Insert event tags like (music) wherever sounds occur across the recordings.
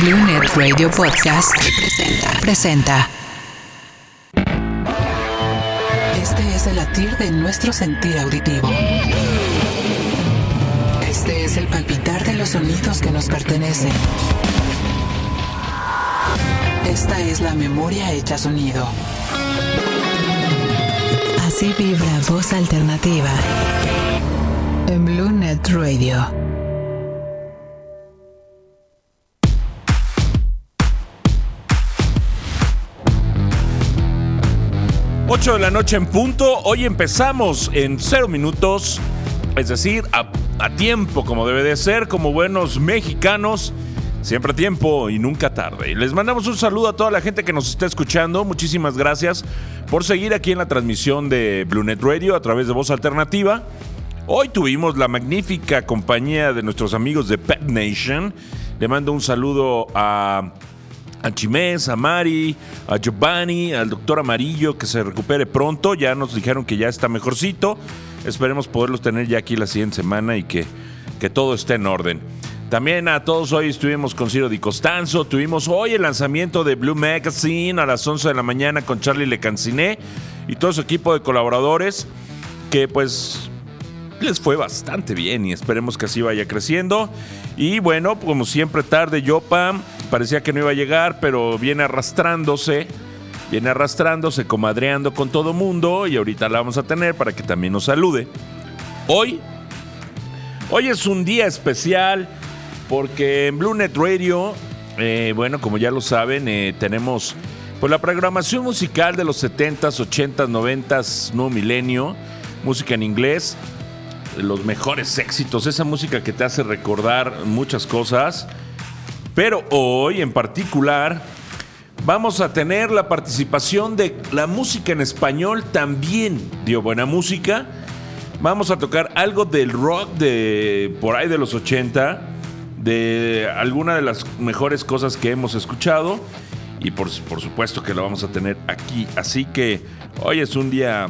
Blue Net Radio Podcast presenta. presenta. Este es el latir de nuestro sentir auditivo. Este es el palpitar de los sonidos que nos pertenecen. Esta es la memoria hecha sonido. Así vibra voz alternativa en Blue Net Radio. 8 de la noche en punto. Hoy empezamos en cero minutos, es decir, a, tiempo como debe de ser, como buenos mexicanos. Siempre a tiempo y nunca tarde. Les mandamos un saludo a toda la gente que nos está escuchando. Muchísimas gracias por seguir aquí en la transmisión de BlueNet Radio a través de Voz Alternativa. Hoy tuvimos la magnífica compañía de nuestros amigos de Pet Nation. Le mando un saludo a a Chimés, a Mari, a Giovanni, al doctor Amarillo, que se recupere pronto. Ya nos dijeron que ya está mejorcito. Esperemos poderlos tener ya aquí la siguiente semana y que, que todo esté en orden. También a todos hoy estuvimos con Ciro Di Costanzo. Tuvimos hoy el lanzamiento de Blue Magazine a las 11 de la mañana con Charlie Lecanciné y todo su equipo de colaboradores que pues les fue bastante bien y esperemos que así vaya creciendo. Y bueno, como siempre tarde, Yopa parecía que no iba a llegar, pero viene arrastrándose, viene arrastrándose, comadreando con todo mundo y ahorita la vamos a tener para que también nos salude. Hoy, hoy es un día especial porque en Blue Net Radio, eh, bueno, como ya lo saben, eh, tenemos pues la programación musical de los 70s, 80s, 90s, nuevo milenio, música en inglés los mejores éxitos, esa música que te hace recordar muchas cosas. Pero hoy en particular vamos a tener la participación de la música en español también dio buena música. Vamos a tocar algo del rock de por ahí de los 80, de alguna de las mejores cosas que hemos escuchado y por, por supuesto que lo vamos a tener aquí. Así que hoy es un día,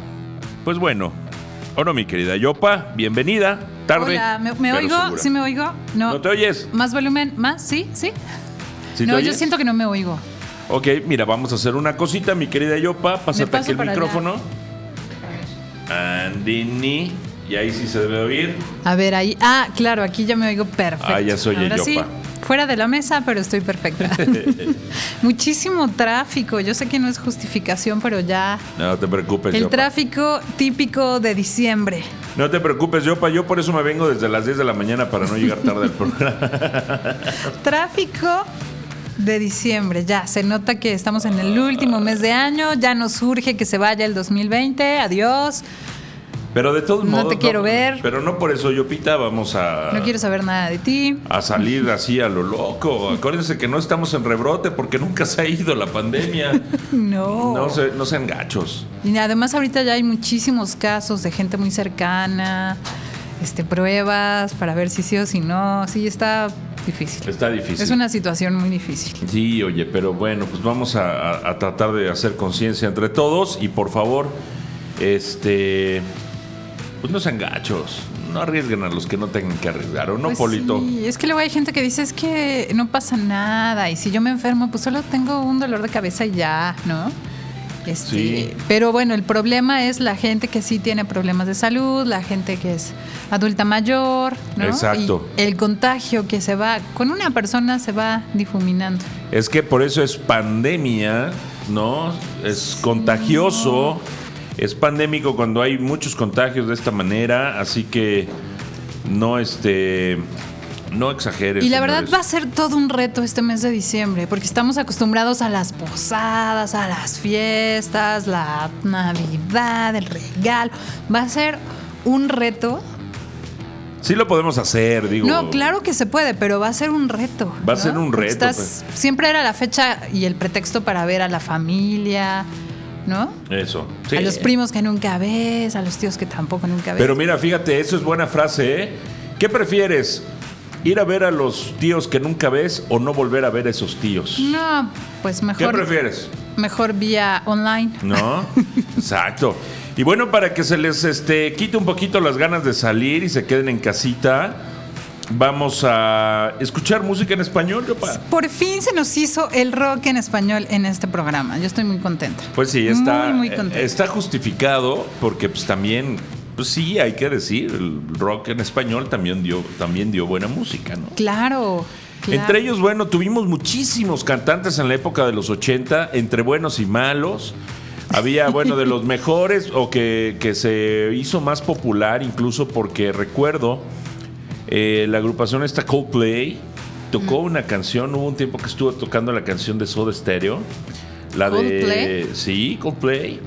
pues bueno, ¿O no, mi querida Yopa? Bienvenida. Tarde. Hola, ¿me, oigo? ¿Sí me oigo? No. ¿No te oyes? ¿Más volumen? ¿Más? ¿Sí? ¿Sí? no, yo siento que no me oigo. Ok, mira, vamos a hacer una cosita, mi querida Yopa. Pásate aquí el micrófono. Andini. Y ahí sí se debe oír. A ver, ahí. Ah, claro, aquí ya me oigo perfecto. Ah, ya soy Yopa. Sí, fuera de la mesa, pero estoy perfecta. (laughs) (laughs) Muchísimo tráfico. Yo sé que no es justificación, pero ya. No te preocupes. El tráfico típico de diciembre. No te preocupes, Yopa. Yo por eso me vengo desde las 10 de la mañana para no llegar tarde al programa. (laughs) tráfico de diciembre, ya se nota que estamos en el último mes de año, ya nos urge que se vaya el 2020, adiós. Pero de todos modos. No te quiero ver. Pero no por eso, yo pita, vamos a. No quiero saber nada de ti. A salir así a lo loco. Acuérdense que no estamos en rebrote porque nunca se ha ido la pandemia. (laughs) no. No, no sean gachos. Y además, ahorita ya hay muchísimos casos de gente muy cercana. Este, pruebas para ver si sí o si no. Sí, está difícil. Está difícil. Es una situación muy difícil. Sí, oye, pero bueno, pues vamos a, a tratar de hacer conciencia entre todos y por favor, este pues no sean gachos. No arriesguen a los que no tengan que arriesgar, ¿o no, pues Polito? Sí, es que luego hay gente que dice, es que no pasa nada, y si yo me enfermo, pues solo tengo un dolor de cabeza y ya, ¿no? Este, sí. Pero bueno, el problema es la gente que sí tiene problemas de salud, la gente que es adulta mayor, ¿no? Exacto. Y el contagio que se va, con una persona se va difuminando. Es que por eso es pandemia, ¿no? Es contagioso es pandémico cuando hay muchos contagios de esta manera, así que no este no exageres. Y la verdad va a ser todo un reto este mes de diciembre, porque estamos acostumbrados a las posadas, a las fiestas, la Navidad, el regalo. Va a ser un reto. Sí lo podemos hacer, digo. No, claro que se puede, pero va a ser un reto. Va a ser un reto. Pues. Siempre era la fecha y el pretexto para ver a la familia, ¿no? Eso. A los primos que nunca ves, a los tíos que tampoco nunca ves. Pero mira, fíjate, eso es buena frase, ¿eh? ¿Qué prefieres? ¿Ir a ver a los tíos que nunca ves o no volver a ver a esos tíos? No, pues mejor. ¿Qué prefieres? Mejor vía online. No, exacto. Y bueno, para que se les este, quite un poquito las ganas de salir y se queden en casita, vamos a escuchar música en español, Yopa. Por fin se nos hizo el rock en español en este programa. Yo estoy muy contenta. Pues sí, está, Muy, muy contenta. está justificado porque pues también, pues sí, hay que decir, el rock en español también dio, también dio buena música, ¿no? Claro. claro. Entre ellos, bueno, tuvimos muchísimos cantantes en la época de los 80, entre buenos y malos. Había, bueno, de los (laughs) mejores o que, que se hizo más popular incluso porque recuerdo eh, la agrupación esta Coldplay tocó una canción, hubo un tiempo que estuvo tocando la canción de Soda Stereo. La de... ¿Coldplay? Sí, Coldplay.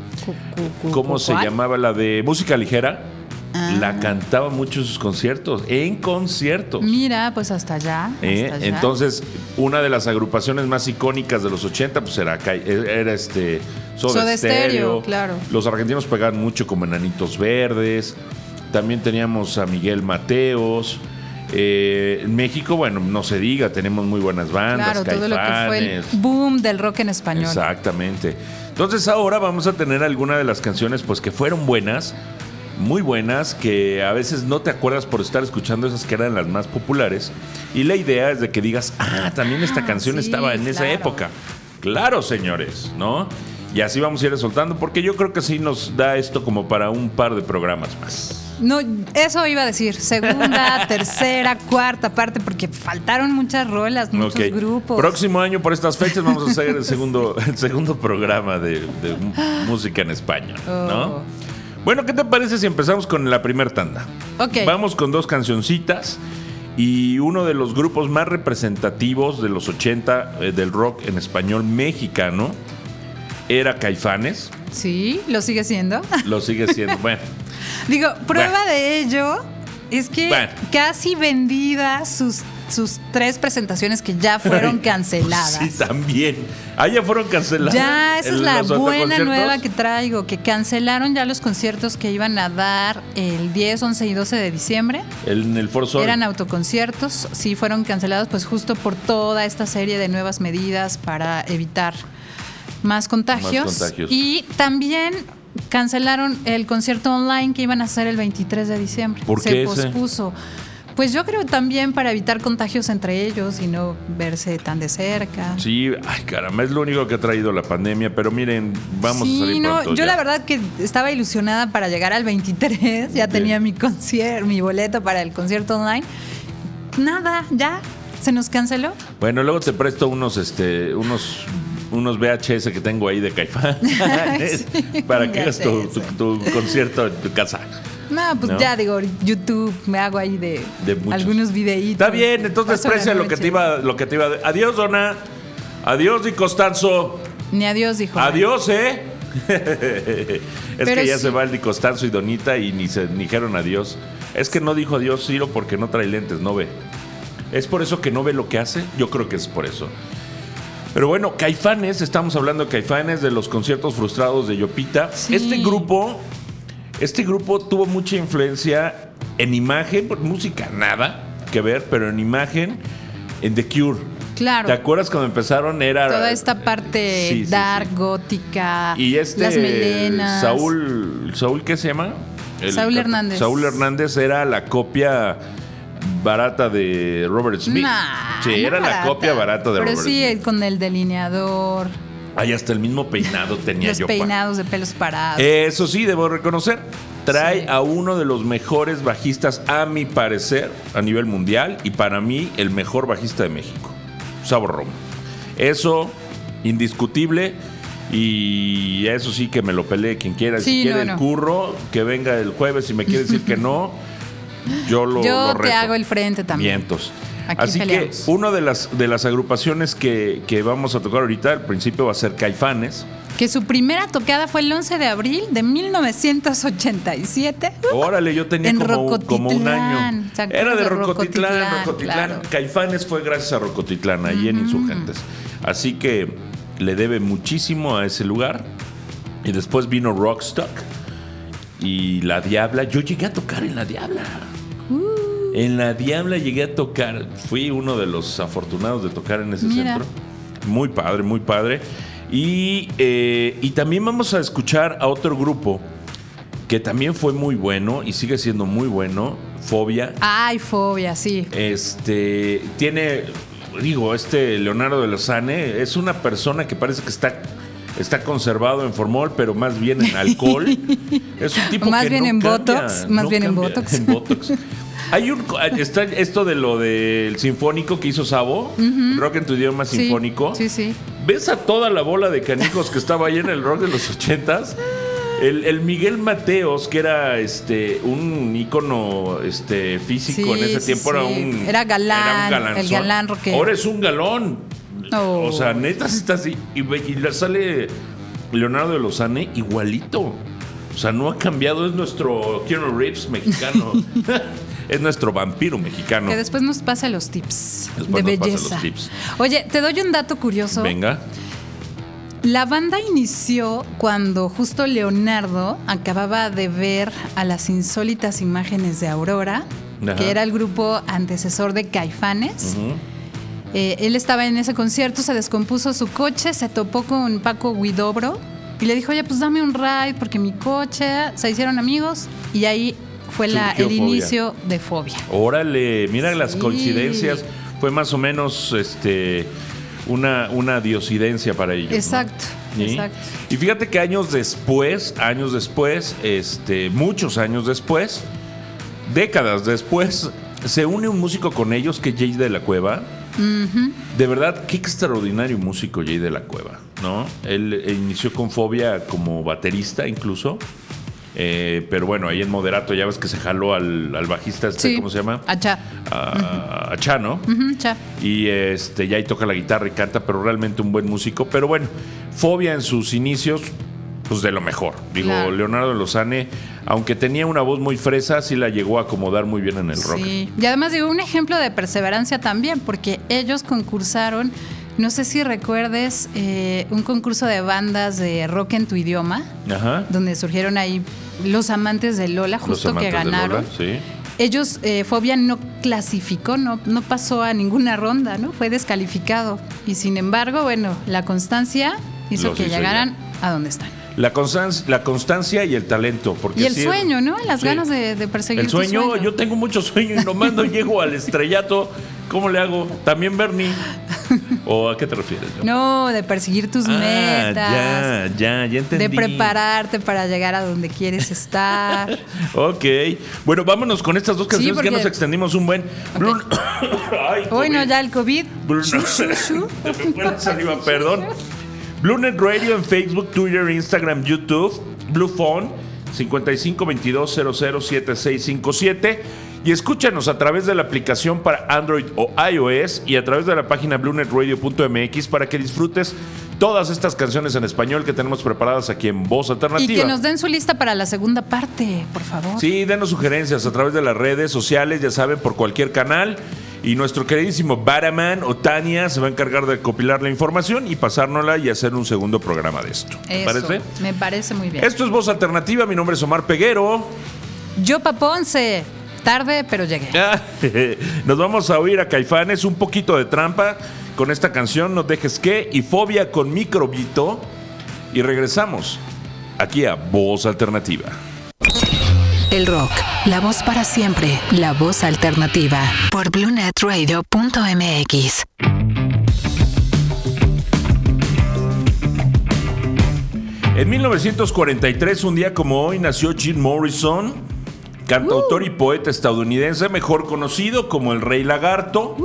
¿Cómo se llamaba? La de música ligera. Ah. La cantaba mucho en sus conciertos, en conciertos. Mira, pues hasta allá. ¿eh? hasta allá. Entonces, una de las agrupaciones más icónicas de los 80 pues era, era este Soda, Soda Stereo. Stereo, claro. Los argentinos pegaban mucho como Enanitos Verdes. También teníamos a Miguel Mateos. Eh, en México, bueno, no se diga, tenemos muy buenas bandas. Claro, todo lo que fue el Caifanes. boom del rock en español. Exactamente. Entonces ahora vamos a tener alguna de las canciones pues que fueron buenas, muy buenas, que a veces no te acuerdas por estar escuchando esas que eran las más populares. Y la idea es de que digas, ah, también esta Ah, canción sí, estaba en esa época. Claro, señores, ¿no? Y así vamos a ir soltando, porque yo creo que sí nos da esto como para un par de programas más. No, eso iba a decir. Segunda, (laughs) tercera, cuarta parte, porque faltaron muchas rolas, muchos grupos. Próximo año por estas fechas vamos a hacer el (laughs) segundo, el segundo programa de, de música en España, ¿no? Oh. Bueno, ¿qué te parece si empezamos con la primer tanda? Ok. Vamos con dos cancioncitas y uno de los grupos más representativos de los 80 eh, del rock en español mexicano era Caifanes. Sí, lo sigue siendo. Lo sigue siendo. (laughs) bueno, Digo, prueba Bueno. de ello es que Bueno. casi vendidas sus, sus tres presentaciones que ya fueron (laughs) canceladas. sí, también. Ah, ya fueron canceladas. Ya, esa es ¿El- la buena nueva que traigo, que cancelaron ya los conciertos que iban a dar el 10, 11 y 12 de diciembre. El- en el Sol. Eran autoconciertos, sí fueron cancelados pues justo por toda esta serie de nuevas medidas para evitar más contagios. Más contagios. Y también cancelaron el concierto online que iban a hacer el 23 de diciembre. ¿Por Se qué ese? pospuso. Pues yo creo también para evitar contagios entre ellos y no verse tan de cerca. Sí, ay caramba, es lo único que ha traído la pandemia, pero miren, vamos Sí, a salir no, yo ya. la verdad que estaba ilusionada para llegar al 23, ya tenía mi concierto, mi boleto para el concierto online. Nada, ya se nos canceló. Bueno, luego te presto unos, este, unos, unos VHS que tengo ahí de Caifán (laughs) (laughs) Sí, para que hagas tu, tu- tu concierto en tu casa. No, pues ¿No? ya digo, YouTube, me hago ahí de, De algunos videitos. Está bien, entonces Paso la precia lo que te iba, lo que te iba. a- Adiós, dona. Adiós, Di Costanzo. Ni adiós, dijo. Adiós, ¿eh? (laughs) es Pero que ya sí. se va el Di Costanzo y Donita y ni se ni dijeron adiós. Es que no dijo adiós Ciro porque no trae lentes, no ve. ¿Es por eso que no ve lo que hace? Yo creo que es por eso. Pero bueno, Caifanes, estamos hablando de Caifanes, de los conciertos frustrados de Yopita. Sí. Este grupo, este grupo tuvo mucha influencia en imagen, por música nada que ver, pero en imagen, en The Cure. Claro. ¿Te acuerdas cuando empezaron? Era Toda esta parte sí. dark, gótica, Y este las melenas. Saúl, ¿Saúl qué se llama? Saúl Hernández. Saúl Hernández era la copia barata de Robert Smith. Nah, sí, no era la copia barata de Pero Robert sí, Smith. con el delineador, Ay, hasta el mismo peinado tenía los yo. pa. peinados de pelos parados. Eso sí, debo reconocer. Trae Sí. a uno de los mejores bajistas, a mi parecer, a nivel mundial, y para mí, el mejor bajista de México, Sabo Romo. Eso, indiscutible. Y eso sí que me lo pelee quien quiera. Sí, si quiere no, el curro, que venga el jueves. Si me quiere decir que no, (laughs) yo lo, Yo lo te reto. hago el frente también. Vientos. Aquí Así peleamos. que una de las, de las agrupaciones que, que vamos a tocar ahorita, al principio va a ser Caifanes. Que su primera tocada fue el 11 de abril de 1987. Órale, yo tenía En como, como un año. Rocotitlán, ¿se acuerdan Era de Rocotitlán, Rocotitlán? Rocotitlán. Claro. Caifanes fue gracias a Rocotitlán, ahí en Insurgentes. Así que le debe muchísimo a ese lugar. Y después vino Rockstock y La Diabla. Yo llegué a tocar en La Diabla. En La Diabla llegué a tocar. Fui uno de los afortunados de tocar en ese Mira. centro. Muy padre, muy padre. Y, eh, y también vamos a escuchar a otro grupo que también fue muy bueno y sigue siendo muy bueno. Fobia. Ay, fobia, sí. Este tiene, digo, este Leonardo de Lozane es una persona que parece que está está conservado en formol, pero más bien en alcohol. (laughs) es un tipo Más que bien no en cambia, Botox, más no bien en Botox. en Botox. (laughs) Hay un está esto de lo del sinfónico que hizo Sabo, rock en tu idioma sinfónico. Sí, sí. ¿Ves a toda la bola de canijos que estaba ahí en el rock de los ochentas? El, el Miguel Mateos, que era este un ícono este, físico Sí, en ese sí, tiempo, era un. Era galán, el galanzón. galán rockero. Ahora es un galón. Oh. O sea, neta sí está así. Y, y le sale Leonardo de Lozane igualito. O sea, no ha cambiado, es nuestro Keanu Reeves mexicano. (laughs) es nuestro vampiro mexicano. Que después nos pasa los tips Después de nos pasa belleza. los tips. Oye, te doy un dato curioso. Venga. La banda inició cuando justo Leonardo acababa de ver a las insólitas imágenes de Aurora, Ajá. que era el grupo antecesor de Caifanes. Eh, él estaba en ese concierto, se descompuso su coche, se topó con Paco Guidobro y le dijo, oye, pues dame un ride porque mi coche, se hicieron amigos y ahí fue la- el Fobia. inicio de Fobia. Órale, mira las coincidencias. Fue más o menos este una, una diosidencia para ellos. ¿no? Exacto, ¿Sí? exacto. Y fíjate que años después, años después, este, muchos años después, décadas después, se une un músico con ellos que es Jay de la Cueva. De verdad, qué extraordinario músico Jay de la Cueva, ¿no? Él eh, inició con Fobia como baterista incluso. Eh, pero bueno, ahí en Moderato ya ves que se jaló al, al bajista este, Sí, ¿cómo se llama? A, a Chano. Ujú, cha. Y este, ya ahí toca la guitarra y canta, pero realmente un buen músico. Pero bueno, Fobia en sus inicios, pues de lo mejor. Digo, Claro. Leonardo Lozane, aunque tenía una voz muy fresa, sí la llegó a acomodar muy bien en el rock. Sí. Y además digo, un ejemplo de perseverancia también, porque ellos concursaron, no sé si recuerdes, eh, un concurso de bandas de rock en tu idioma, Ajá. donde surgieron ahí los amantes de Lola, justo que de ganaron. Lola, sí. Ellos, eh, Fobia no clasificó, no, no pasó a ninguna ronda, ¿no? Fue descalificado. Y sin embargo, bueno, la constancia hizo Los que hizo llegaran a donde están. La, constancia, la constancia y el talento. Porque Y el sí sueño, ¿no? Las sí. ganas de, de perseguir El tu sueño, yo tengo mucho sueño y nomás no (laughs) llego al estrellato. ¿Cómo le hago? También Bernie. ¿O a qué te refieres? No, de perseguir tus Ah, metas. ya, ya, ya entendí. de prepararte para llegar a donde quieres estar. (laughs) Ok. Bueno, vámonos con estas dos canciones porque- que nos extendimos un buen. Blue- (coughs) Ay, Hoy no, ya el COVID. (laughs) Saliva, perdón. Bluenet Radio en Facebook, Twitter, Instagram, YouTube. Blue Phone 5522007657 y escúchanos a través de la aplicación para Android o iOS y a través de la página bluenetradio.mx para que disfrutes todas estas canciones en español que tenemos preparadas aquí en Voz Y Alternativa. que nos den su lista para la segunda parte, por favor. Sí, denos sugerencias a través de las redes sociales, ya saben, por cualquier canal. Y nuestro queridísimo Baraman o Tania se va a encargar de copilar la información y pasárnosla y hacer un segundo programa de esto. ¿Te parece? Me parece muy bien. Esto es Voz Alternativa, mi nombre es Omar Peguero. Yo, Paponce. Tarde, pero llegué. (laughs) Nos vamos a oír a Caifanes, un poquito de trampa con esta canción, No dejes que, y Fobia con Microbito. Y regresamos aquí a Voz Alternativa. El rock, la voz para siempre, la voz alternativa. Por BlueNetRadio.mx. En 1943, un día como hoy, nació Jim Morrison, cantautor y poeta estadounidense, mejor conocido como el Rey Lagarto,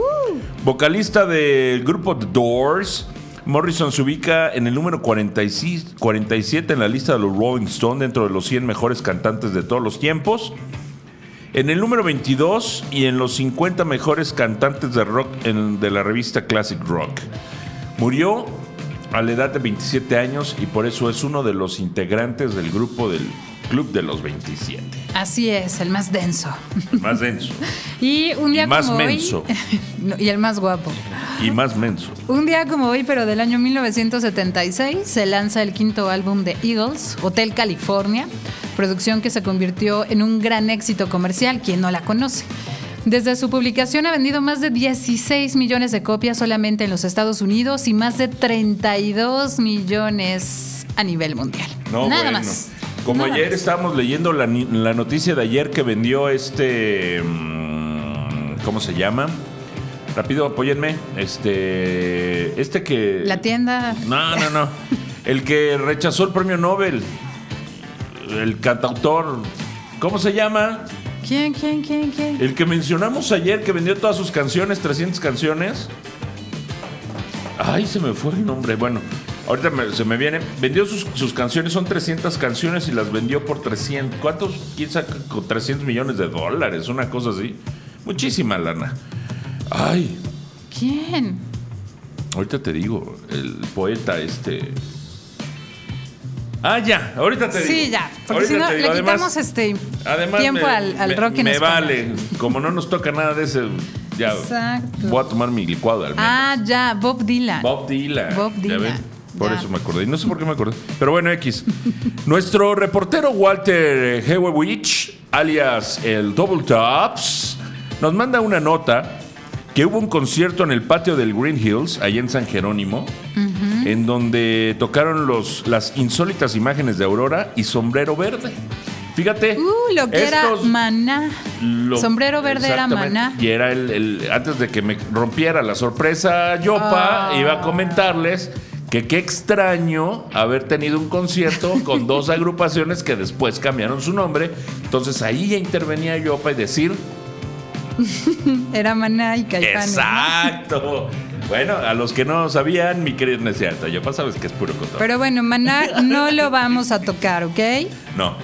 vocalista del grupo The Doors. Morrison se ubica en el número 46 47 en la lista de los Rolling Stone dentro de los 100 mejores cantantes de todos los tiempos. En el número 22 y en los 50 mejores cantantes de rock de la revista Classic Rock. Murió a la edad de 27 años y por eso es uno de los integrantes del grupo del Club de los 27. Así es, el más denso. El más denso (laughs) Y un día Y más como menso. hoy. (laughs) No, y el más guapo. y más menso. Un día como hoy, pero del año 1976, se lanza el quinto álbum de Eagles, Hotel California, producción que se convirtió en un gran éxito comercial, quien no la conoce. Desde su publicación ha vendido más de 16 millones de copias solamente en los Estados Unidos y más de 32 millones a nivel mundial. No, Nada bueno. más. Como Nada ayer más. estábamos leyendo la, la noticia de ayer que vendió este. mm, ¿Cómo se llama? Rápido, apóyenme. Este. Este que. La tienda. No, no, no. El que rechazó el premio Nobel. El cantautor. ¿Cómo se llama? ¿Quién, quién, quién, quién? El que mencionamos ayer que vendió todas sus canciones, 300 canciones. Ay, se me fue el nombre. Bueno, ahorita me- se me viene. Vendió sus, sus canciones, son 300 canciones y las vendió por 300. ¿Cuántos? ¿Quién saca con 300 millones de dólares? Una cosa así. Muchísima lana. Ay, ¿Quién? ahorita te digo, el poeta este. Ah, ya, ahorita te digo. Sí, ya. Porque si no, le. Además- quitamos este Además, tiempo me, al, al me- rock en me español. vale. Como no nos toca nada de ese, ya Exacto. voy a tomar mi licuado de almendras. Ah, ya, Bob Dylan. Bob Dylan. Bob ¿Ya Dylan. Por Ya. eso me acordé. Y no sé por qué me acordé. Pero bueno, X. (laughs) Nuestro reportero Walter Hewewich, alias el Double Tops, nos manda una nota que hubo un concierto en el patio del Green Hills, allá en San Jerónimo, en donde tocaron los, las insólitas imágenes de Aurora y Sombrero Verde. Fíjate. Uh, lo que era maná. lo- Sombrero verde era maná. Y era el, el- antes de que me rompiera la sorpresa, Yopa, Ah. iba a comentarles que qué extraño haber tenido un concierto con (laughs) dos agrupaciones que después cambiaron su nombre. Entonces ahí ya intervenía Yopa y decir, (laughs) Era maná y caifanes. ¿no? exacto. Bueno, a los que no sabían, mi querido no es cierto. Yopa sabes que es puro cotorreo. Pero bueno, maná no lo vamos a tocar, ¿ok? No.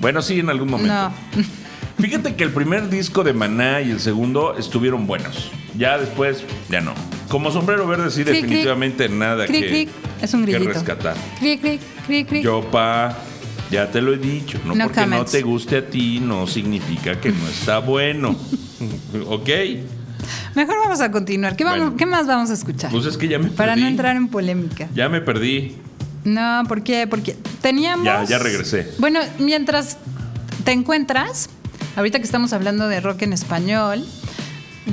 Bueno, sí, en algún momento. No. Fíjate que el primer disco de Maná y el segundo estuvieron buenos. Ya después, ya no. Como sombrero verde, sí, Cric, cric. definitivamente nada Cric, que, cric. Es un que rescatar. Yo, pa, ya te lo he dicho. No, No porque no te guste a ti, no significa que no está bueno. (laughs) ¿Ok? Mejor vamos a continuar. ¿Qué, vamos- Bueno. ¿qué más vamos a escuchar? Pues es que ya me Para perdí. no entrar en polémica. Ya me perdí. No, ¿por qué? Porque teníamos. Ya, ya regresé. Bueno, mientras te encuentras, ahorita que estamos hablando de rock en español,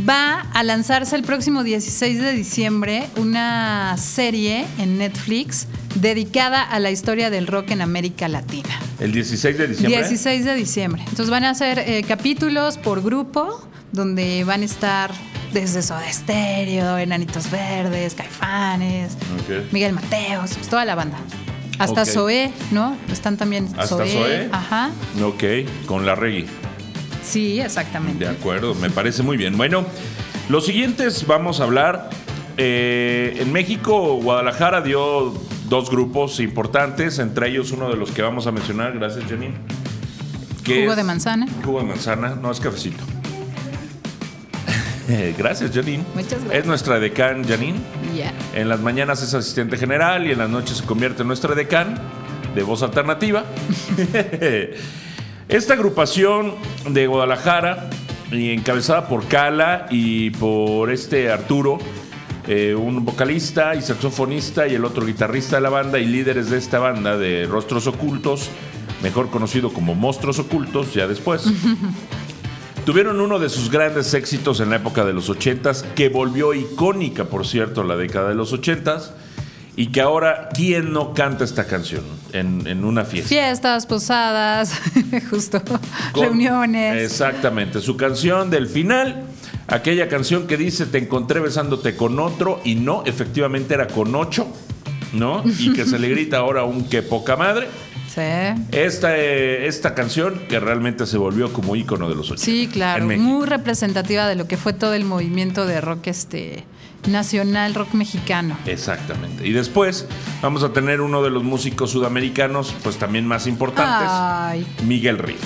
va a lanzarse el próximo 16 de diciembre una serie en Netflix dedicada a la historia del rock en América Latina. El 16 de diciembre. 16 de diciembre. Entonces van a ser eh, capítulos por grupo donde van a estar desde Soda Stereo, Enanitos Verdes, Caifanes. Miguel Mateos, pues, toda la banda. Hasta Ok. Zoé, ¿no? Están también ¿Hasta Zoé. Zoé? Ajá. Ok, con la reggae. Sí, exactamente. De acuerdo, me parece muy bien. Bueno, los siguientes vamos a hablar. eh, en México, Guadalajara dio dos grupos importantes, entre ellos uno de los que vamos a mencionar, gracias Janine. que Jugo de manzana. Jugo de manzana, no es cafecito. (laughs) gracias Janine. Muchas gracias. Es nuestra decán Janine. Ya. En las mañanas es asistente general y en las noches se convierte en nuestra decán de voz alternativa. (laughs) Esta agrupación de Guadalajara, y encabezada por Cala y por este Arturo, eh, un vocalista y saxofonista y el otro guitarrista de la banda y líderes de esta banda de Rostros Ocultos, mejor conocido como Monstruos Ocultos, ya después. (laughs) Tuvieron uno de sus grandes éxitos en la época de los 80s, que volvió icónica, por cierto, la década de los 80s, y que ahora, ¿quién no canta esta canción en, en una fiesta? Fiestas, posadas, (laughs) justo, Con- reuniones. Exactamente, su canción del final, aquella canción que dice te encontré besándote con otro y no, efectivamente era con ocho, ¿no? Y que se le grita ahora un que poca madre. Sí. Esta, eh, esta canción que realmente se volvió como ícono de los 80. Sí, claro, muy representativa de lo que fue todo el movimiento de rock este nacional, rock mexicano. Exactamente. Y después vamos a tener uno de los músicos sudamericanos, pues también más importantes, Ay, Miguel Ríos.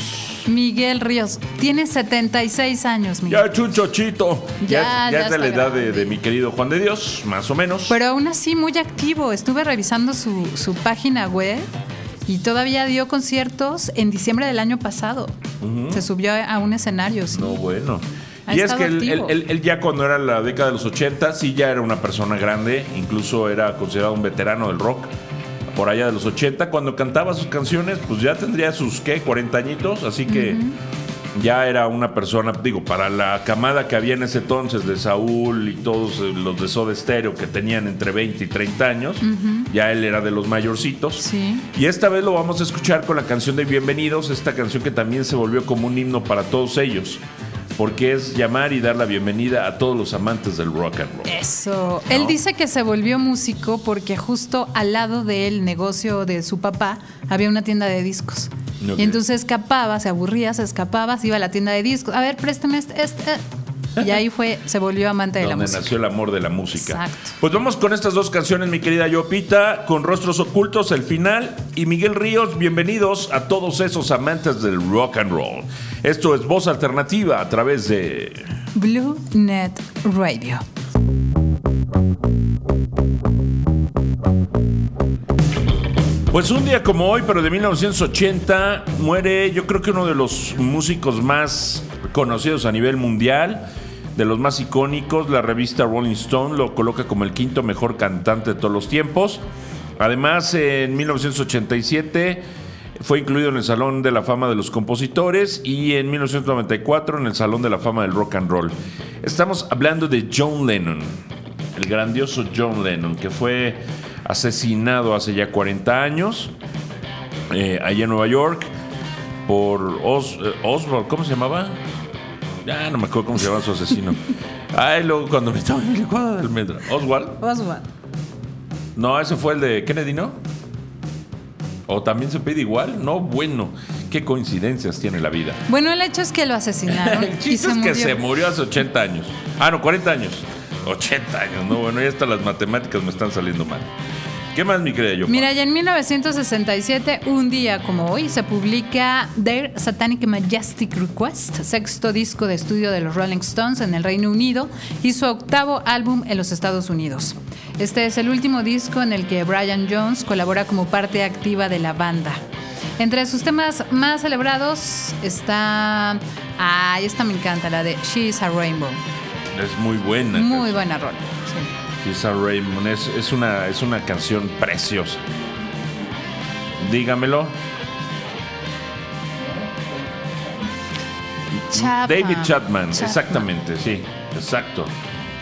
Miguel Ríos, tiene 76 años, Miguel. Ya chuchochito. Ya, Ya, ya es de la edad de, de mi querido Juan de Dios, más o menos. Pero aún así muy activo. Estuve revisando su, su página web y todavía dio conciertos en diciembre del año pasado. Se subió a un escenario. sí. No, bueno. Ha y es que él, activo. él- él- él ya cuando era la década de los 80, sí ya era una persona grande, incluso era considerado un veterano del rock. Por allá de los 80, cuando cantaba sus canciones, pues ya tendría sus, ¿qué? 40 añitos, así que ya era una persona, digo, para la camada que había en ese entonces de Saúl y todos eh, los de Soda Stereo que tenían entre 20 y 30 años, ya él era de los mayorcitos. Sí. Y esta vez lo vamos a escuchar con la canción de Bienvenidos, esta canción que también se volvió como un himno para todos ellos, porque es llamar y dar la bienvenida a todos los amantes del rock and roll. Eso. Él dice que se volvió músico porque justo al lado del negocio de su papá había una tienda de discos. Y entonces escapaba, se aburría, se escapaba, se iba a la tienda de discos. A ver, préstame este. este. Y ahí fue, se volvió amante de la donde música. nació el amor de la música. Exacto. Pues vamos con estas dos canciones, mi querida Yopita, con Rostros Ocultos, el final, y Miguel Ríos, bienvenidos a todos esos amantes del rock and roll. Esto es Voz Alternativa a través de... Blue Net Radio. Pues un día como hoy, pero de 1980, muere yo creo que uno de los músicos más conocidos a nivel mundial, de los más icónicos. La revista Rolling Stone lo coloca como el quinto mejor cantante de todos los tiempos. Además, en 1987 fue incluido en el Salón de la Fama de los Compositores y en 1994 en el Salón de la Fama del Rock and Roll. Estamos hablando de John Lennon, el grandioso John Lennon, que fue asesinado hace ya 40 años eh, allá en Nueva York por Os- eh, Oswald, ¿cómo se llamaba? Ya no me acuerdo cómo se llamaba su asesino. (laughs) Ay, luego cuando me estaba en el licuado del metro. Oswald. Oswald. No, ese fue el de Kennedy, ¿no? ¿O también se pide igual? No, bueno. Qué coincidencias tiene la vida. Bueno, el hecho es que lo asesinaron. (laughs) El y chiste es que murió. se murió hace 80 años. Ah, no, 40 años. 80 años, no, bueno, ya hasta las matemáticas me están saliendo mal. ¿Qué más, mi querida yo? Mira, ya en 1967, un día como hoy, se publica Their Satanic Majestic Request, sexto disco de estudio de los Rolling Stones en el Reino Unido y su octavo álbum en los Estados Unidos. Este es el último disco en el que Brian Jones colabora como parte activa de la banda. Entre sus temas más celebrados está. Ah, esta me encanta, la de She's a Rainbow. Es muy buena. Muy buena rola. Lisa Raymond es, es una, es una canción preciosa. Dígamelo. Chapman. David Chapman, Chapman. exactamente, sí, exacto.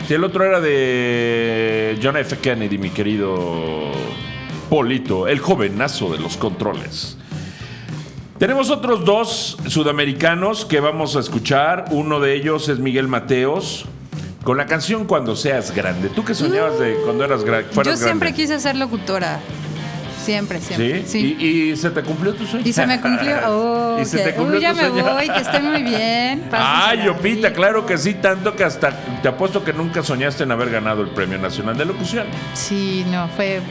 Sí, el otro era de John F. Kennedy, mi querido Polito, el jovenazo de los controles. Tenemos otros dos sudamericanos que vamos a escuchar. Uno de ellos es Miguel Mateos. Con la canción Cuando seas grande. ¿Tú qué soñabas de cuando eras gra Yo siempre grande? quise ser locutora. Siempre, siempre. ¿Sí? ¿Y, y se te cumplió tu sueño? Y se me cumplió. Oh, (laughs) ¿Y se ok. te cumplió Uy, ya tu me sueño? voy, que esté muy bien. (laughs) Ay, Pásensela Yopita, claro que sí, tanto que hasta te apuesto que nunca soñaste en haber ganado el Premio Nacional de Locución. Sí, no, fue,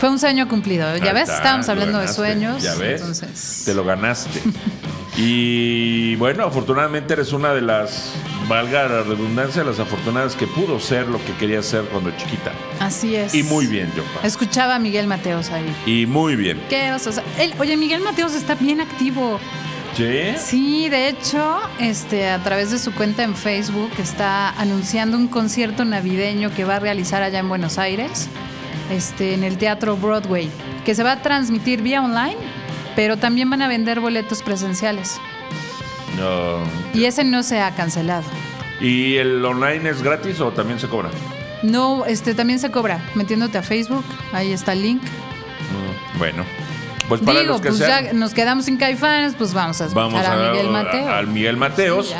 fue un sueño cumplido. Ya ves, está, estábamos hablando ganaste, de sueños. Ya ves, Entonces, te lo ganaste. (laughs) y bueno, afortunadamente eres una de las, valga la redundancia, las afortunadas que pudo ser lo que quería ser cuando chiquita. así es. Y muy bien, Yopa. Escuchaba a Miguel Mateos ahí. Y muy bien. ¿Qué oso? O sea, él- oye, Miguel Mateos está bien activo. ¿Sí? Sí, de hecho, este, a través de su cuenta en Facebook está anunciando un concierto navideño que va a realizar allá en Buenos Aires, este, en el Teatro Broadway, que se va a transmitir vía online, pero también van a vender boletos presenciales. No. Y ese no se ha cancelado. ¿Y el online es gratis o también se cobra? No, este también se cobra, metiéndote a Facebook, ahí está el link. Mm, Bueno. Pues para Digo, los que pues sean... ya nos quedamos sin caifanes, pues vamos a escuchar Vamos a, a, Miguel Mateo. Miguel Mateos. Sí,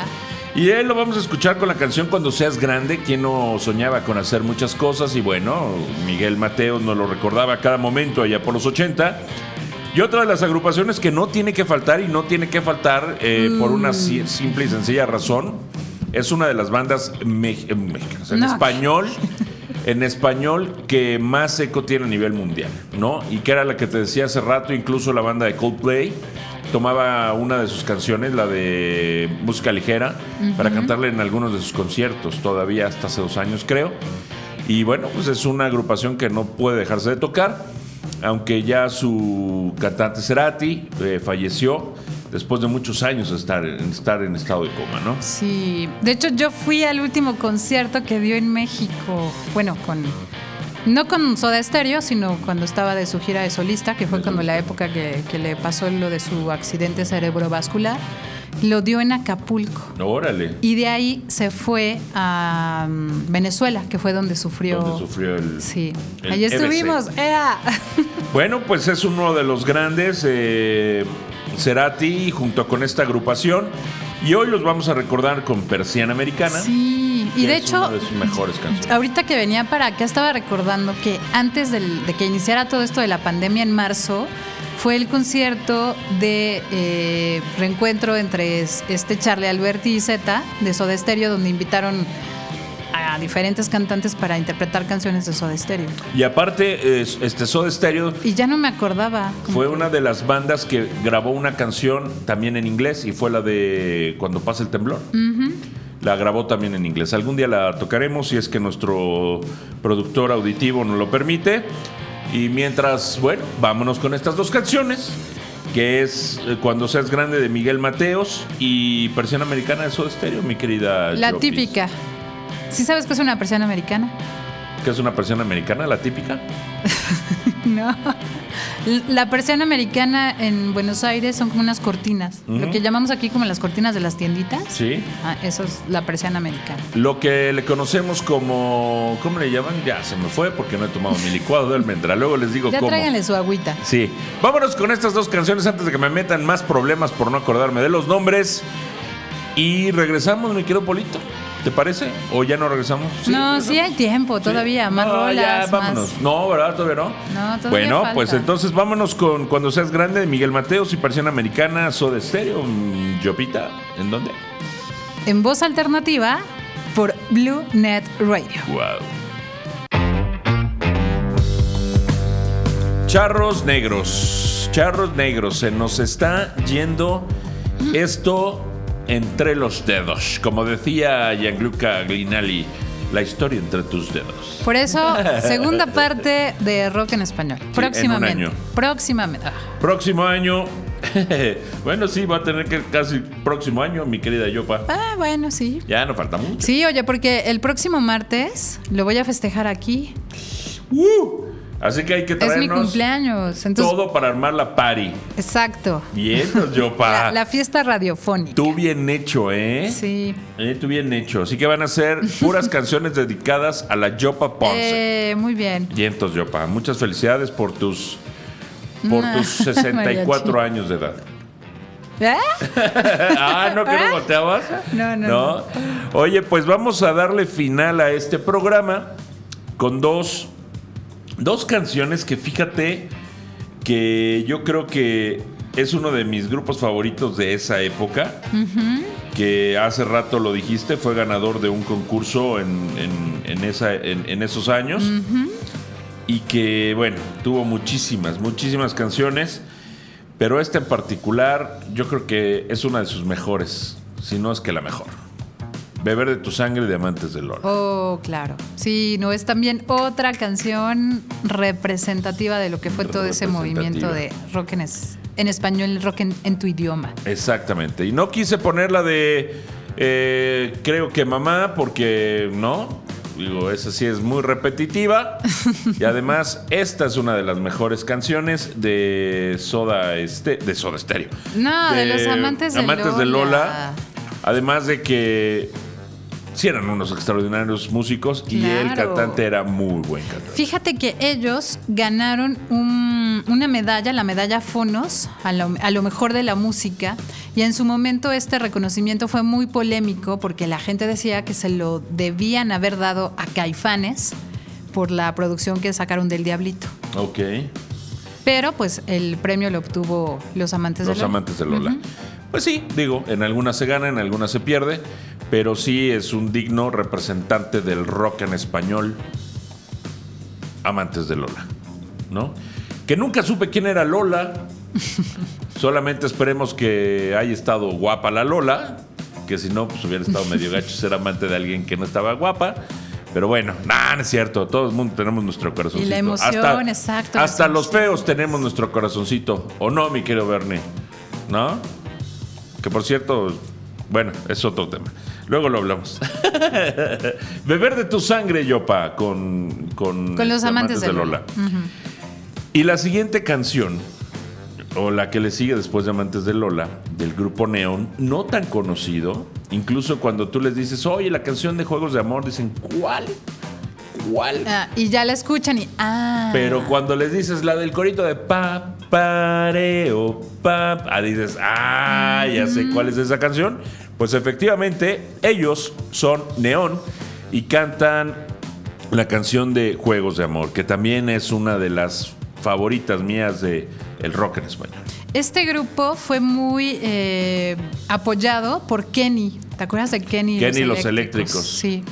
y él lo vamos a escuchar con la canción Cuando seas grande, quien no soñaba con hacer muchas cosas. Y bueno, Miguel Mateos nos lo recordaba a cada momento allá por los 80. Y otra de las agrupaciones que no tiene que faltar y no tiene que faltar eh, por una si- simple y sencilla razón, es una de las bandas me- eh, mexicanas, en No. español, (laughs) en español que más eco tiene a nivel mundial, ¿no? Y que era la que te decía hace rato, incluso la banda de Coldplay tomaba una de sus canciones, la de música ligera, para cantarle en algunos de sus conciertos, todavía hasta hace dos años creo. Y bueno, pues es una agrupación que no puede dejarse de tocar, aunque ya su cantante Cerati eh, falleció después de muchos años de estar, estar en estado de coma, ¿no? Sí, de hecho yo fui al último concierto que dio en México, bueno, con no con Soda Stereo, sino cuando estaba de su gira de solista, que fue cuando la época que, que le pasó lo de su accidente cerebrovascular. Lo dio en Acapulco. Órale. Y de ahí se fue a mm, Venezuela, que fue donde sufrió. Donde sufrió el. Sí. el Ahí EBC. estuvimos. ¡Ea! (laughs) Bueno, pues es uno de los grandes, eh, Cerati, junto con esta agrupación. Y hoy los vamos a recordar con Persiana Americana. Sí. Y de es hecho, una de sus mejores canciones. ahorita que venía para acá estaba recordando que antes del- de que iniciara todo esto de la pandemia en marzo, fue el concierto de eh, reencuentro entre es- este Charlie Alberti y Z de Soda Stereo, donde invitaron a diferentes cantantes para interpretar canciones de Soda Stereo. Y aparte, es- este Soda Stereo Y ya no me acordaba. fue una de las bandas que grabó una canción también en inglés y fue la de Cuando pasa el temblor. La grabó también en inglés. Algún día la tocaremos si es que nuestro productor auditivo nos lo permite. Y mientras, bueno, vámonos con estas dos canciones, que es eh, Cuando seas grande de Miguel Mateos y Persiana Americana de Soda Stereo, mi querida. La Jopis. típica. ¿Sí sabes qué es una persiana americana? ¿Qué es una persiana americana? La típica. (laughs) (laughs) No. La persiana americana en Buenos Aires son como unas cortinas. Lo que llamamos aquí como las cortinas de las tienditas. Sí. Ah, eso es la persiana americana. Lo que le conocemos como. ¿Cómo le llaman? Ya se me fue porque no he tomado mi licuado de almendra. Luego les digo Ya cómo. tráiganle su agüita. Sí. Vámonos con estas dos canciones antes de que me metan más problemas por no acordarme de los nombres. Y regresamos, mi querido Polito. ¿Te parece? ¿O ya no regresamos? no, sí hay tiempo Sí. todavía. Más No, rolas. ya, más- vámonos. No, ¿verdad? Todavía no. No, todavía Bueno, falta. pues entonces vámonos con Cuando seas grande de Miguel Mateos y Persiana Americana, Soda Stereo, mm, Yopita. ¿En dónde? En voz alternativa por Blue Net Radio. Wow. Charros negros. Charros negros. Se nos está yendo esto entre los dedos. Como decía Gianluca Glinali, la historia entre tus dedos. Por eso, (laughs) segunda parte de rock en español. Próximamente. en un año. Próximamente. Próximo año. (laughs) bueno, sí, va a tener que casi próximo año, mi querida Yopa. Ah, bueno, sí. Ya no falta mucho. Sí, oye, porque el próximo martes lo voy a festejar aquí. ¡Uh! Así que hay que Es mi traernos cumpleaños. Entonces, todo para armar la party. exacto. Bien, Yopa. (laughs) La, la fiesta radiofónica. Tú bien hecho, ¿eh? Sí. Eh, tú bien hecho. Así que van a ser puras (laughs) canciones dedicadas a la Yopa Ponce. Eh, muy bien. Vientos, Yopa. Muchas felicidades por tus por tus 64 (laughs) mariachi. años de edad. ¿Eh? ah, ¿no que no volteabas? No, no, Oye, pues vamos a darle final a este programa con dos, dos canciones que fíjate que yo creo que es uno de mis grupos favoritos de esa época. Que hace rato lo dijiste, fue ganador de un concurso en, en- en esa, en, en esos años. Y que, bueno, tuvo muchísimas, muchísimas canciones. Pero esta en particular, yo creo que es una de sus mejores, si no es que la mejor. Beber de tu sangre de amantes del oro. Oh, claro. Sí, no es también otra canción representativa de lo que fue todo ese movimiento de rock en, es- en español, rock en, en tu idioma. Exactamente. Y no quise ponerla de eh, creo que mamá, porque no. Digo, esa sí es muy repetitiva. (laughs) y además, esta es una de las mejores canciones de Soda este, de Soda Stereo. No, de los amantes de Amantes de Lola. Lola. Además de que sí eran unos extraordinarios músicos y el cantante era muy buen cantante. Fíjate que ellos ganaron un- una medalla, la medalla Fonos, a lo, a lo mejor de la música. Y en su momento este reconocimiento fue muy polémico porque la gente decía que se lo debían haber dado a Caifanes por la producción que sacaron del Diablito. Ok. Pero pues el premio lo obtuvo Los Amantes Los de Lola. amantes de Lola. Pues sí, digo, en algunas se gana, en algunas se pierde, pero sí es un digno representante del rock en español. Amantes de Lola, ¿no? Que nunca supe quién era Lola. (laughs) Solamente esperemos que haya estado guapa la Lola, que si no, pues hubiera estado medio gacho ser amante de alguien que no estaba guapa. Pero bueno, nada, no es cierto. Todo el mundo tenemos nuestro corazoncito. Y la emoción, hasta, exacto, Hasta los feos tenemos nuestro corazoncito. ¿O no, mi querido Bernie? ¿No? Que por cierto, bueno, es otro tema. Luego lo hablamos. (laughs) Beber de tu sangre, Yopa, con, con, Con los amantes de Lola. Y la siguiente canción, o la que le sigue después de Amantes de Lola, del grupo Neon, no tan conocido. Incluso cuando tú les dices, oye, la canción de Juegos de Amor, dicen, ¿cuál? ¿Cuál? Ah, y ya la escuchan y. Ah. Pero cuando les dices la del corito de pa, pareo, pa, ah, dices, ah, ya sé cuál es esa canción. Pues efectivamente, ellos son Neón y cantan la canción de Juegos de Amor, que también es una de las favoritas mías de el rock en español. Este grupo fue muy eh, apoyado por Kenny. ¿Te acuerdas de Kenny? Kenny los eléctricos. Sí.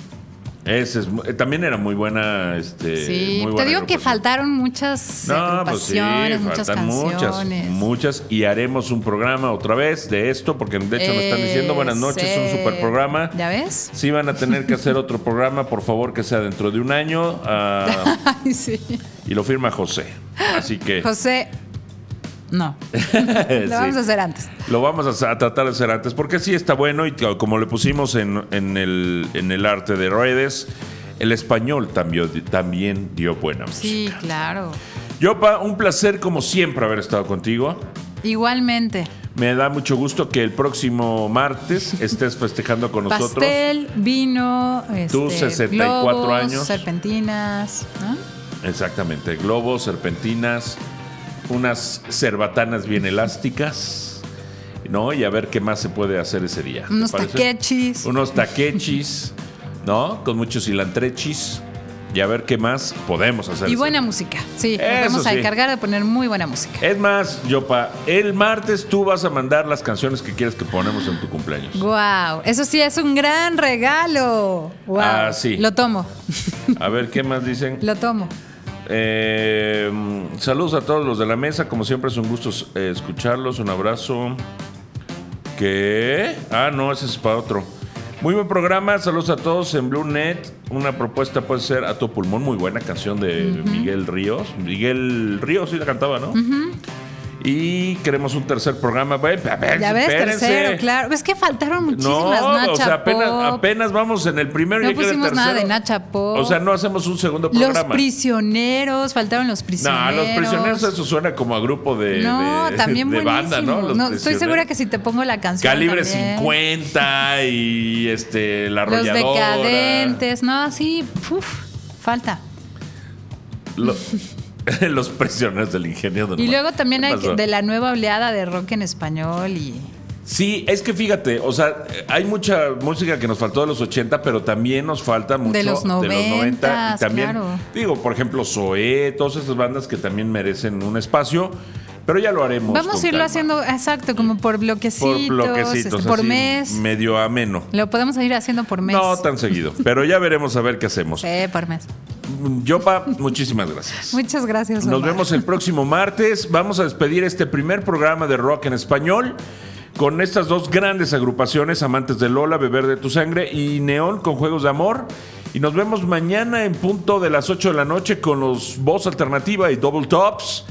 Ese es, eh, también era muy buena. Este, Sí, muy te digo que faltaron muchas No, pues sí, agrupaciones, muchas faltan muchas, canciones. muchas. Y haremos un programa otra vez de esto, porque de hecho me están diciendo buenas noches, un super programa. ¿Ya ves? Sí van a tener que hacer otro programa, por favor, que sea dentro de un año. ah, (laughs) Ay, sí. y lo firma José. Así que José, no. (laughs) sí, Lo vamos a hacer antes. lo vamos a, a tratar de hacer antes, porque sí está bueno y co- como le pusimos en, en el, en el arte de redes, el español también, también dio buena música. Sí, claro. Yopa, un placer como siempre haber estado contigo. Igualmente. Me da mucho gusto que el próximo martes estés festejando con (laughs) nosotros. Pastel, vino, Tus este, 64 globos, años. serpentinas. ¿no? Exactamente, globos, serpentinas, unas cerbatanas bien elásticas, ¿no? Y a ver qué más se puede hacer ese día. ¿te Unos taquechis. Unos taquechis, ¿no? Con muchos cilantrechis. Y a ver qué más podemos hacer. Y buena música. Sí, nos vamos a sí. encargar de poner muy buena música. Es más, Yopa, el martes tú vas a mandar las canciones que quieres que ponemos en tu cumpleaños. Wow, eso sí es un gran regalo. Wow. Ah, sí. Lo tomo, A ver qué más dicen. lo tomo. Eh, saludos a todos los de la mesa. Como siempre es un gusto eh, escucharlos. Un abrazo. ¿Qué? Ah, no, ese es para otro. Muy buen programa. Saludos a todos en Blue Net. Una propuesta puede ser A tu pulmón. Muy buena canción de Miguel Ríos. Miguel Ríos sí la cantaba, ¿no? Y queremos un tercer programa. A ver, Ya ves, espérense. tercero, claro. Es que faltaron No, muchísimas Nacha o sea, apenas, Pop. apenas vamos en el primero y No ya quiere el pusimos nada de. Nacha Pop. O sea, no hacemos un segundo Los programa. prisioneros, faltaron los No, prisioneros. los prisioneros, eso suena como a grupo de, No, de- también de banda, ¿no? Los No, estoy segura que si te pongo la canción. Calibre también. 50 y este, la Los arrolladora. decadentes, no, sí, uf, falta. Lo- (laughs) los prisioneros del ingenio. de Y luego también ¿Qué hay pasó? de la nueva oleada de rock en español y Sí, es que fíjate, o sea, hay mucha música que nos faltó de los 80, pero también nos falta mucho De los 90. Y también, claro. digo, por ejemplo, Zoé, todas esas bandas que también merecen un espacio, pero ya lo haremos. Vamos a irlo calma. haciendo, exacto, como por bloquecitos, por bloquecitos, este, por así, mes. medio ameno. Lo podemos ir haciendo por mes. No tan seguido, pero ya veremos a ver qué hacemos. Sí, por mes. Yopa, muchísimas gracias. Muchas gracias. Nos Omar. vemos el próximo martes. Vamos a despedir este primer programa de rock en español con estas dos grandes agrupaciones, Amantes de Lola, Beber de tu Sangre y Neón con Juegos de Amor. Y nos vemos mañana en punto de las 8 de la noche con los Voz Alternativa y Double Tops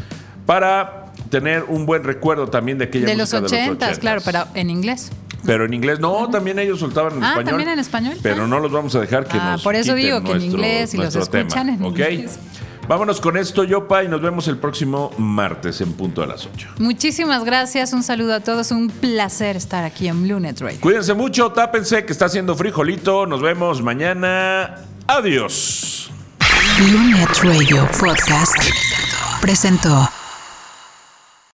para tener un buen recuerdo también de aquella de los música ochentas, de los claro, pero en inglés. Pero en inglés, no, también ellos soltaban en Ah, español. ¿también en español? Pero Ah. no los vamos a dejar que Ah, nos por eso digo que en inglés y los escuchan tema, en ¿ok? inglés. Vámonos con esto, Yopa, y nos vemos el próximo martes en punto a las 8. Muchísimas gracias, un saludo a todos, un placer estar aquí en Blue Net Radio. Cuídense mucho, tápense que está haciendo frijolito. Nos vemos mañana. Adiós. Blue Net Radio Podcast presentó.